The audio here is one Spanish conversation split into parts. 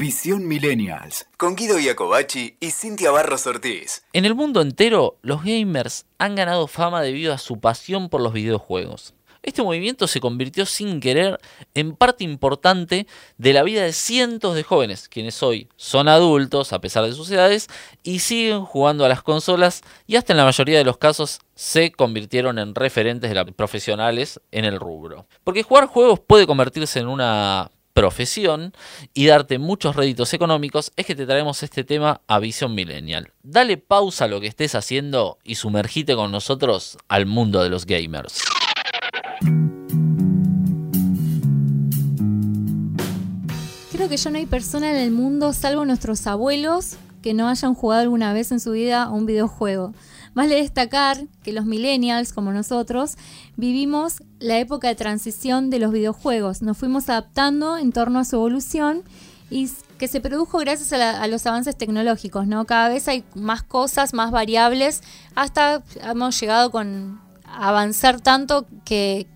Visión Millennials, con Guido Iacobacci y Cintia Barros Ortiz. En el mundo entero, los gamers han ganado fama debido a su pasión por los videojuegos. Este movimiento se convirtió sin querer en parte importante de la vida de cientos de jóvenes, quienes hoy son adultos a pesar de sus edades y siguen jugando a las consolas y hasta en la mayoría de los casos se convirtieron en referentes de la profesionales en el rubro. Porque jugar juegos puede convertirse en una profesión y darte muchos réditos económicos, es que te traemos este tema a Visión Millennial. Dale pausa a lo que estés haciendo y sumergite con nosotros al mundo de los gamers. Creo que ya no hay persona en el mundo, salvo nuestros abuelos, que no hayan jugado alguna vez en su vida un videojuego. Vale destacar que los millennials, como nosotros, vivimos la época de transición de los videojuegos. Nos fuimos adaptando en torno a su evolución y que se produjo gracias a, los avances tecnológicos, ¿no? Cada vez hay más cosas, más variables, hasta hemos llegado con avanzar tanto que,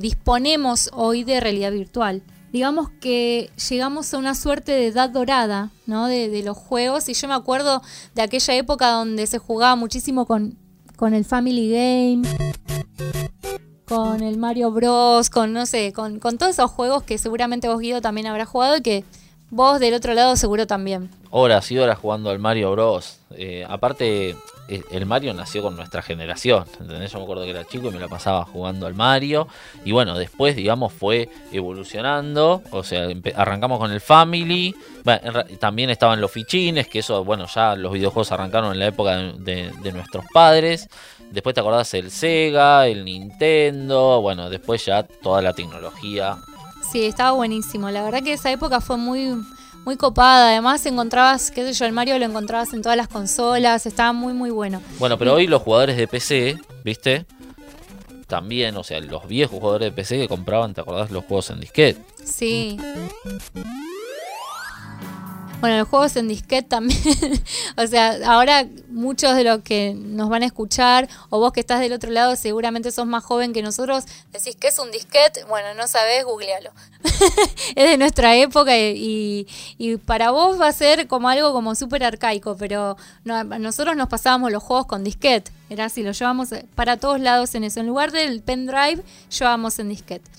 disponemos hoy de realidad virtual. Digamos que llegamos a una suerte de edad dorada ¿no? de, los juegos y yo me acuerdo de aquella época donde se jugaba muchísimo con, con el Family Game, con el Mario Bros, con no sé, con, con todos esos juegos que seguramente vos Guido también habrás jugado y que vos del otro lado seguro también. Horas y horas jugando al Mario Bros. Eh, aparte, el Mario nació con nuestra generación, ¿entendés? Yo me acuerdo que era chico y me la pasaba jugando al Mario. Y bueno, después, digamos, fue evolucionando. O sea, arrancamos con el Family. también estaban los fichines, que eso, bueno, ya los videojuegos arrancaron en la época de, de nuestros padres. Después te acordás el Sega, el Nintendo. Bueno, después ya toda la tecnología. Sí, estaba buenísimo. La verdad que esa época fue muy muy copada. Además, encontrabas, qué sé yo, el Mario lo encontrabas en todas las consolas, estaba muy, muy bueno. Bueno, pero hoy los jugadores de PC, ¿viste? También, o sea, los viejos jugadores de PC que compraban, ¿te acordás? Los juegos en disquete. Sí. Bueno, los juegos en disquete también. o sea, ahora muchos de los que nos van a escuchar, o vos que estás del otro lado, seguramente sos más joven que nosotros, decís, ¿qué es un disquete? Bueno, no sabés, googlealo. es de nuestra época y, para vos va a ser como algo como súper arcaico, pero nosotros nos pasábamos los juegos con disquete. Era así, lo llevamos para todos lados en eso. En lugar del pendrive, llevamos en disquete.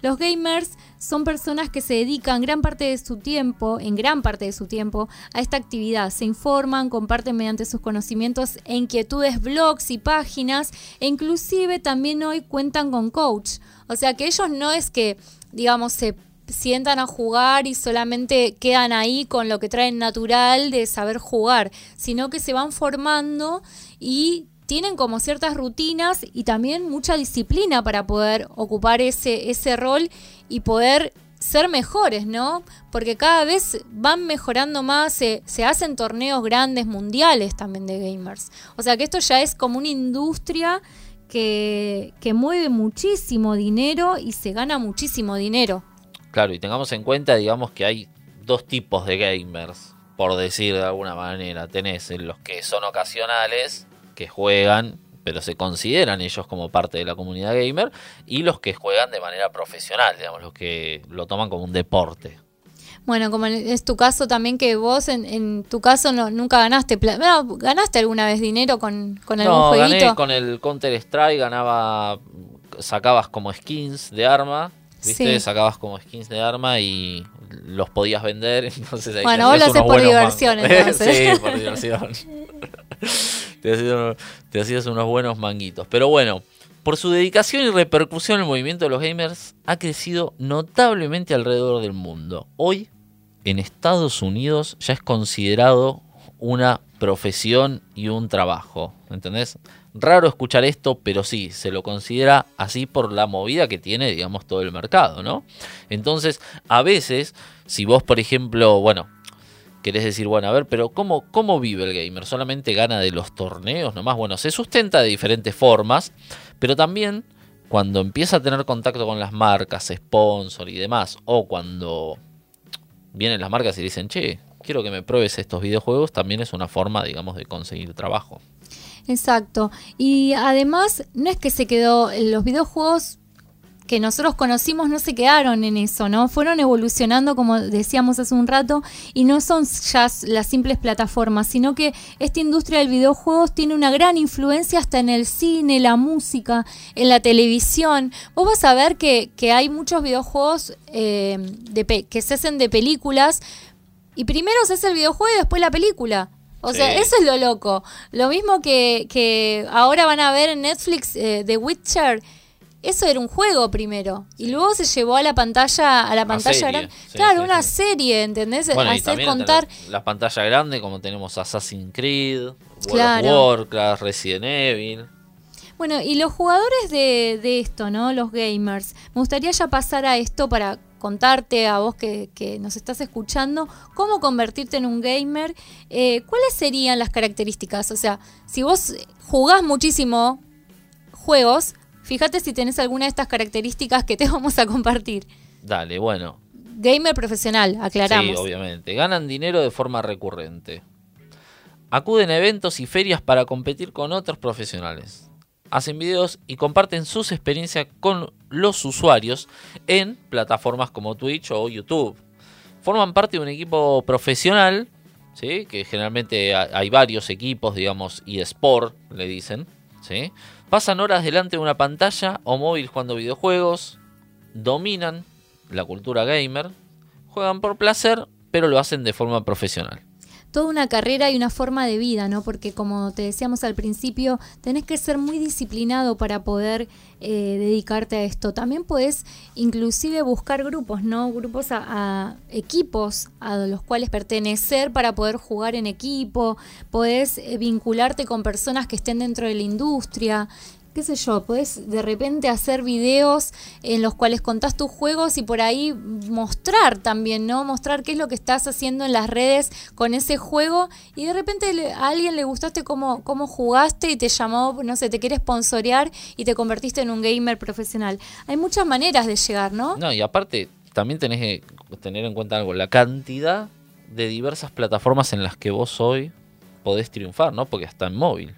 Los gamers son personas que se dedican gran parte de su tiempo, en gran parte de su tiempo, a esta actividad. Se informan, comparten mediante sus conocimientos e inquietudes blogs y páginas e inclusive también hoy cuentan con coach. O sea que ellos no es que, digamos, se sientan a jugar y solamente quedan ahí con lo que traen natural de saber jugar, sino que se van formando y tienen como ciertas rutinas y también mucha disciplina para poder ocupar ese, ese rol y poder ser mejores, ¿no? Porque cada vez van mejorando más, se, se, hacen torneos grandes mundiales también de gamers. O sea que esto ya es como una industria que, que mueve muchísimo dinero y se gana muchísimo dinero. Claro, y tengamos en cuenta, digamos, que hay dos tipos de gamers, por decir de alguna manera. Tenés los que son ocasionales, que juegan, pero se consideran ellos como parte de la comunidad gamer, y los que juegan de manera profesional, digamos, los que lo toman como un deporte. Bueno, como es tu caso también que vos en, tu caso no, nunca ganaste, bueno, ganaste alguna vez dinero con, con algún no, Gané con el Counter Strike, ganaba, sacabas como skins de arma, viste, sacabas como skins de arma y los podías vender, entonces ahí Bueno, vos lo haces por diversión, entonces. sí, por diversión. te, hacías, unos buenos manguitos. Pero bueno, por su dedicación y repercusión el movimiento de los gamers ha crecido notablemente alrededor del mundo. Hoy, en Estados Unidos, ya es considerado una profesión y un trabajo. ¿Entendés? Raro escuchar esto, pero sí, se lo considera así por la movida que tiene, digamos, todo el mercado, ¿no? Entonces, a veces, si vos, por ejemplo, bueno, querés decir, bueno, a ver, pero ¿cómo, ¿cómo vive el gamer? ¿Solamente gana de los torneos nomás? Bueno, se sustenta de diferentes formas, pero también cuando empieza a tener contacto con las marcas, sponsor y demás, o cuando vienen las marcas y dicen, che, quiero que me pruebes estos videojuegos, también es una forma, digamos, de conseguir trabajo. Exacto. Y además, no es que se quedó, los videojuegos que nosotros conocimos no se quedaron en eso, ¿no? Fueron evolucionando, como decíamos hace un rato, y no son ya las simples plataformas, sino que esta industria del videojuegos tiene una gran influencia hasta en el cine, la música, en la televisión. Vos vas a ver que, hay muchos videojuegos eh, de que se hacen de películas, y primero se hace el videojuego y después la película. O sea, eso es lo loco. Lo mismo que, que ahora van a ver en Netflix eh, The Witcher. Eso era un juego primero. Y luego se llevó a la pantalla, a la pantalla grande. claro, una serie, ¿entendés? Bueno, Hacer contar. La pantalla grande, como tenemos Assassin's Creed, World of Warcraft, Resident Evil. Bueno, y los jugadores de, de esto, ¿no? Los gamers. Me gustaría ya pasar a esto para contarte a vos que, nos estás escuchando cómo convertirte en un gamer, eh, cuáles serían las características. O sea, si vos jugás muchísimo juegos, fíjate si tenés alguna de estas características que te vamos a compartir. Dale, bueno. Gamer profesional, aclaramos. Sí, obviamente. Ganan dinero de forma recurrente. Acuden a eventos y ferias para competir con otros profesionales hacen videos y comparten sus experiencias con los usuarios en plataformas como Twitch o YouTube. Forman parte de un equipo profesional, ¿sí? que generalmente hay varios equipos, digamos, y sport, le dicen. ¿sí? Pasan horas delante de una pantalla o móvil jugando videojuegos, dominan la cultura gamer, juegan por placer, pero lo hacen de forma profesional toda una carrera y una forma de vida, ¿no? Porque como te decíamos al principio, tenés que ser muy disciplinado para poder eh, dedicarte a esto. También puedes inclusive buscar grupos, ¿no? Grupos a, equipos a los cuales pertenecer para poder jugar en equipo, podés eh, vincularte con personas que estén dentro de la industria qué sé yo, puedes de repente hacer videos en los cuales contás tus juegos y por ahí mostrar también, ¿no? Mostrar qué es lo que estás haciendo en las redes con ese juego y de repente a alguien le gustaste cómo, cómo jugaste y te llamó, no sé, te quiere sponsorear y te convertiste en un gamer profesional. Hay muchas maneras de llegar, ¿no? No, y aparte también tenés que tener en cuenta algo, la cantidad de diversas plataformas en las que vos hoy podés triunfar, ¿no? Porque hasta en móvil.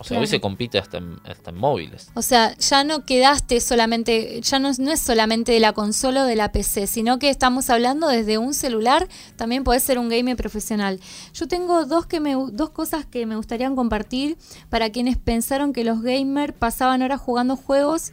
O sea, hoy se compite hasta en, móviles. O sea, ya no quedaste solamente, ya no, no, es solamente de la consola o de la PC, sino que estamos hablando desde un celular, también puedes ser un gamer profesional. Yo tengo dos, que me, dos cosas que me gustaría compartir para quienes pensaron que los gamers pasaban horas jugando juegos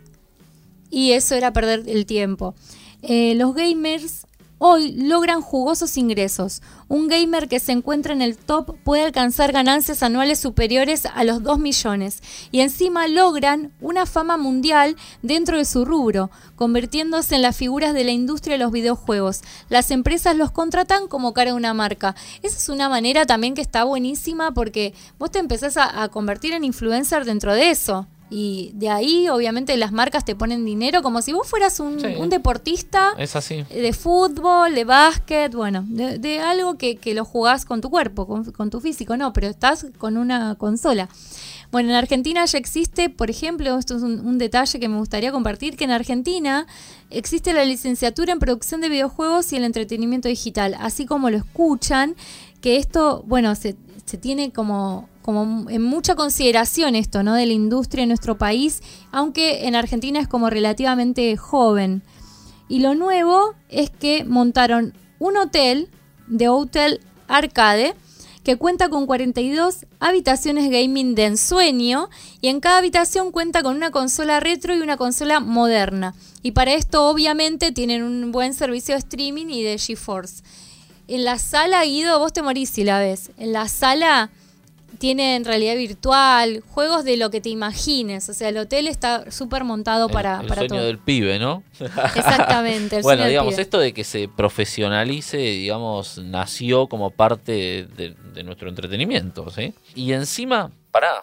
y eso era perder el tiempo. Eh, los gamers hoy logran jugosos ingresos. Un gamer que se encuentra en el top puede alcanzar ganancias anuales superiores a los 2 millones y encima logran una fama mundial dentro de su rubro, convirtiéndose en las figuras de la industria de los videojuegos. Las empresas los contratan como cara de una marca. Esa es una manera también que está buenísima porque vos te empezás a, a convertir en influencer dentro de eso. Y de ahí, obviamente, las marcas te ponen dinero como si vos fueras un, deportista es así. de fútbol, de básquet, bueno, de, algo que, que, lo jugás con tu cuerpo, con, tu físico, no, pero estás con una consola. Bueno, en Argentina ya existe, por ejemplo, esto es un, un, detalle que me gustaría compartir, que en Argentina existe la licenciatura en producción de videojuegos y el entretenimiento digital, así como lo escuchan, que esto, bueno, se, se tiene como como en mucha consideración esto, ¿no? De la industria en nuestro país, aunque en Argentina es como relativamente joven. Y lo nuevo es que montaron un hotel de Hotel Arcade que cuenta con 42 habitaciones gaming de ensueño y en cada habitación cuenta con una consola retro y una consola moderna. Y para esto obviamente tienen un buen servicio de streaming y de GeForce. En la sala, Guido, vos te morís si la ves. En la sala tienen realidad virtual, juegos de lo que te imagines. O sea, el hotel está súper montado para, el, el sueño del pibe, ¿no? Exactamente. bueno, digamos, esto de que se profesionalice, digamos, nació como parte de, nuestro entretenimiento, ¿sí? Y encima, pará,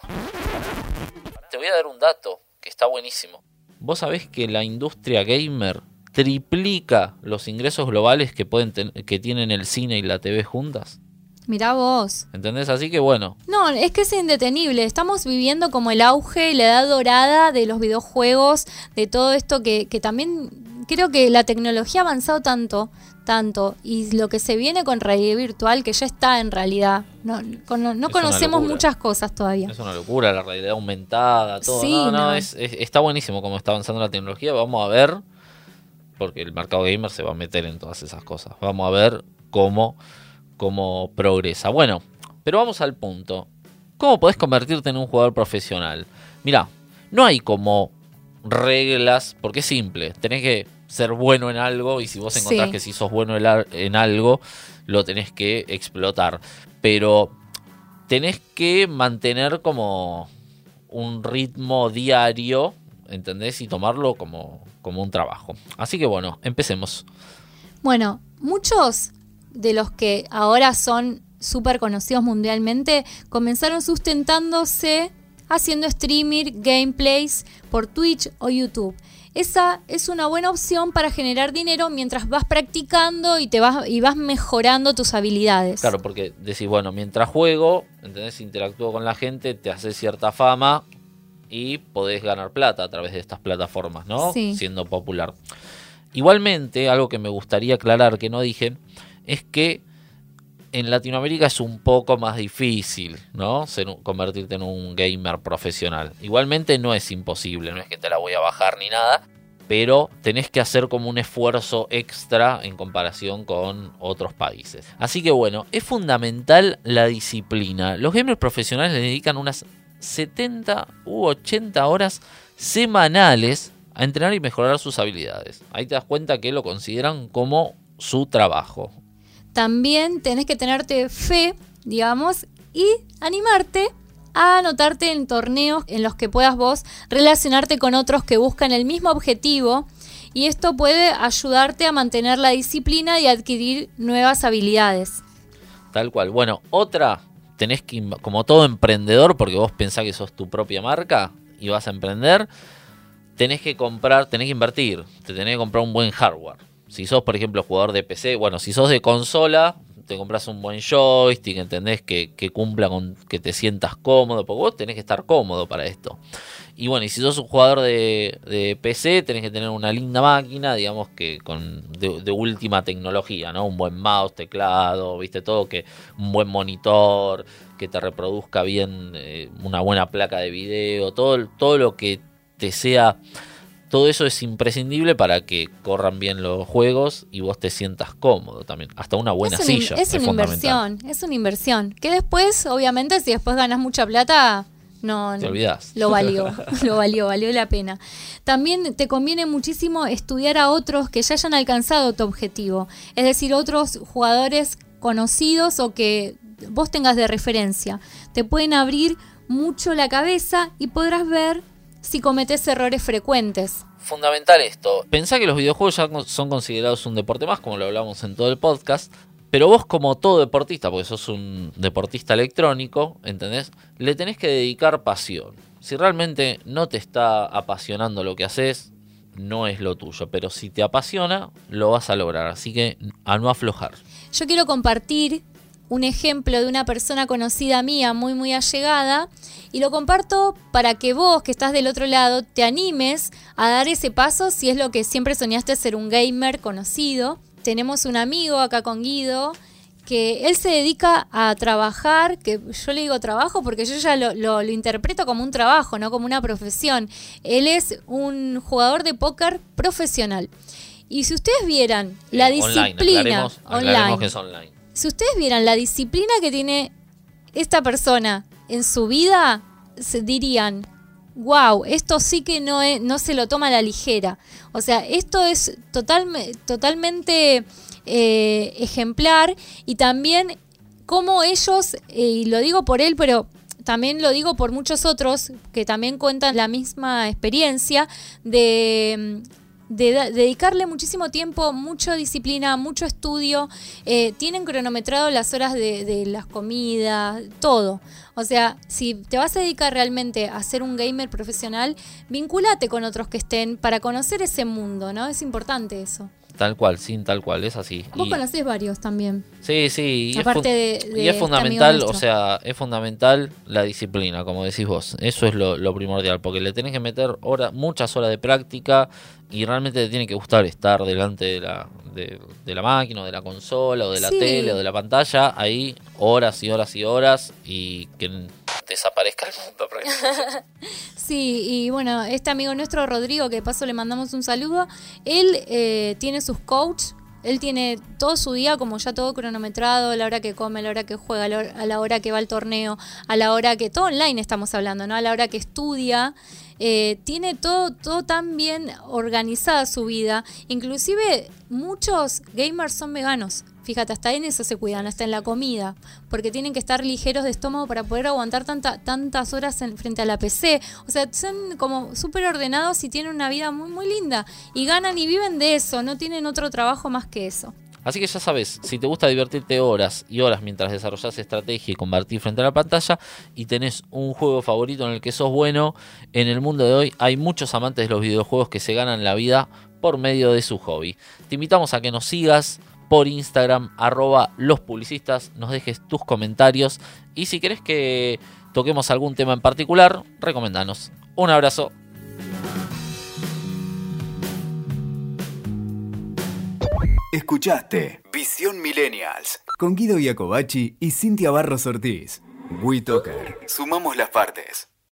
te voy a dar un dato que está buenísimo. ¿Vos sabés que la industria gamer triplica los ingresos globales que, pueden que tienen el cine y la TV juntas? Mirá vos. ¿Entendés? Así que bueno. No, es que es indetenible. Estamos viviendo como el auge y la edad dorada de los videojuegos, de todo esto que, que también creo que la tecnología ha avanzado tanto, tanto, y lo que se viene con realidad virtual, que ya está en realidad. No, no conocemos muchas cosas todavía. Es una locura, la realidad aumentada, todo. no, no, Es, está buenísimo como está avanzando la tecnología. Vamos a ver porque el mercado gamer se va a meter en todas esas cosas. Vamos a ver cómo, cómo progresa. Bueno, pero vamos al punto. ¿Cómo podés convertirte en un jugador profesional? Mira, no hay como reglas, porque es simple. Tenés que ser bueno en algo y si vos encontrás Sí. que si sos bueno en algo, lo tenés que explotar. Pero tenés que mantener como un ritmo diario, ¿entendés? Y tomarlo como, como un trabajo. Así que bueno, empecemos. Bueno, muchos de los que ahora son súper conocidos mundialmente comenzaron sustentándose haciendo streaming, gameplays por Twitch o YouTube. Esa es una buena opción para generar dinero mientras vas practicando y te vas y vas mejorando tus habilidades. Claro, porque decís, bueno, mientras juego, ¿entendés? Interactúo con la gente, te hace cierta fama y podés ganar plata a través de estas plataformas, ¿no? Sí. Siendo popular. Igualmente, algo que me gustaría aclarar que no dije, es que en Latinoamérica es un poco más difícil, ¿no? Ser convertirte en un gamer profesional. Igualmente no es imposible, no es que te la voy a bajar ni nada, pero tenés que hacer como un esfuerzo extra en comparación con otros países. Así que bueno, es fundamental la disciplina. Los gamers profesionales le dedican unas 70 u 80 horas semanales a entrenar y mejorar sus habilidades. Ahí te das cuenta que lo consideran como su trabajo. También tenés que tenerte fe, digamos, y animarte a anotarte en torneos en los que puedas vos relacionarte con otros que buscan el mismo objetivo y esto puede ayudarte a mantener la disciplina y adquirir nuevas habilidades. Tal cual. Bueno, otra, tenés que, como todo emprendedor, porque vos pensás que sos tu propia marca y vas a emprender, tenés que comprar, tenés que invertir, te tenés que comprar un buen hardware. Si sos, por ejemplo, jugador de PC, bueno, si sos de consola, te compras un buen joystick, entendés que, que cumpla con que te sientas cómodo, porque vos tenés que estar cómodo para esto. Y bueno, y si sos un jugador de, de PC, tenés que tener una linda máquina, digamos que con de, última tecnología, ¿no? Un buen mouse, teclado, viste todo, que un buen monitor, que te reproduzca bien eh, una buena placa de video, todo, todo lo que te sea todo eso es imprescindible para que corran bien los juegos y vos te sientas cómodo también. Hasta una buena es silla. es una inversión, es una inversión. Que después, obviamente, si después ganas mucha plata, no, Te olvidás. Lo valió, lo valió, valió la pena. También te conviene muchísimo estudiar a otros que ya hayan alcanzado tu objetivo. Es decir, otros jugadores conocidos o que vos tengas de referencia. Te pueden abrir mucho la cabeza y podrás ver si cometes errores frecuentes. Fundamental esto. Pensá que los videojuegos ya son considerados un deporte más, como lo hablamos en todo el podcast. Pero vos, como todo deportista, porque sos un deportista electrónico, ¿entendés? Le tenés que dedicar pasión. Si realmente no te está apasionando lo que haces, no es lo tuyo. Pero si te apasiona, lo vas a lograr. Así que a no aflojar. Yo quiero compartir un ejemplo de una persona conocida mía, muy muy allegada, y lo comparto para que vos que estás del otro lado te animes a dar ese paso si es lo que siempre soñaste ser un gamer conocido. Tenemos un amigo acá con Guido que él se dedica a trabajar, que yo le digo trabajo porque yo ya lo, lo- lo interpreto como un trabajo, no como una profesión. Él es un jugador de póker profesional. Y si ustedes vieran la Eh, online, disciplina aclaremos, aclaremos online, que es online. Si ustedes vieran la disciplina que tiene esta persona en su vida, se dirían, wow, esto sí que no, no se lo toma a la ligera. O sea, esto es totalme- totalmente eh, ejemplar y también cómo ellos, eh, y lo digo por él, pero también lo digo por muchos otros que también cuentan la misma experiencia de, de dedicarle muchísimo tiempo, mucha disciplina, mucho estudio. eh, tienen cronometrado las horas de, de las comidas, todo. O sea, si te vas a dedicar realmente a ser un gamer profesional, vincúlate con otros que estén para conocer ese mundo, ¿no? Es importante eso. Tal cual, sí, tal cual, es así. Vos Y- conocés varios también. Sí, sí. Y Aparte es, fun- de- de y es este fundamental, o sea, es fundamental la disciplina, como decís vos. Eso es lo, lo primordial, porque le tenés que meter horas, muchas horas de práctica y realmente te tiene que gustar estar delante de la, de, de la máquina, o de la consola, o de la Sí. tele, o de la pantalla, ahí horas y horas y horas y que desaparezca el mundo. sí, y bueno, este amigo nuestro, Rodrigo, que de paso le mandamos un saludo, él eh, tiene sus coach él tiene todo su día como ya todo cronometrado, a la hora que come, a la hora que juega, a la hora que va al torneo, a la hora que todo online estamos hablando, ¿no? A la hora que estudia. Eh, tiene todo, todo tan bien organizada su vida. Inclusive muchos gamers son veganos. Fíjate, hasta en eso se cuidan, hasta en la comida, porque tienen que estar ligeros de estómago para poder aguantar tanta, tantas horas en, frente a la PC. O sea, son como súper ordenados y tienen una vida muy, muy linda. Y ganan y viven de eso, no tienen otro trabajo más que eso. Así que ya sabes, si te gusta divertirte horas y horas mientras desarrollas estrategia y combatir frente a la pantalla y tenés un juego favorito en el que sos bueno, en el mundo de hoy hay muchos amantes de los videojuegos que se ganan la vida por medio de su hobby. Te invitamos a que nos sigas, por Instagram, arroba los publicistas, nos dejes tus comentarios y si querés que toquemos algún tema en particular, recomendanos. Un abrazo. Escuchaste Visión Millennials con Guido Iacobacci y Cintia Barros Ortiz. WeToker. Sumamos las partes.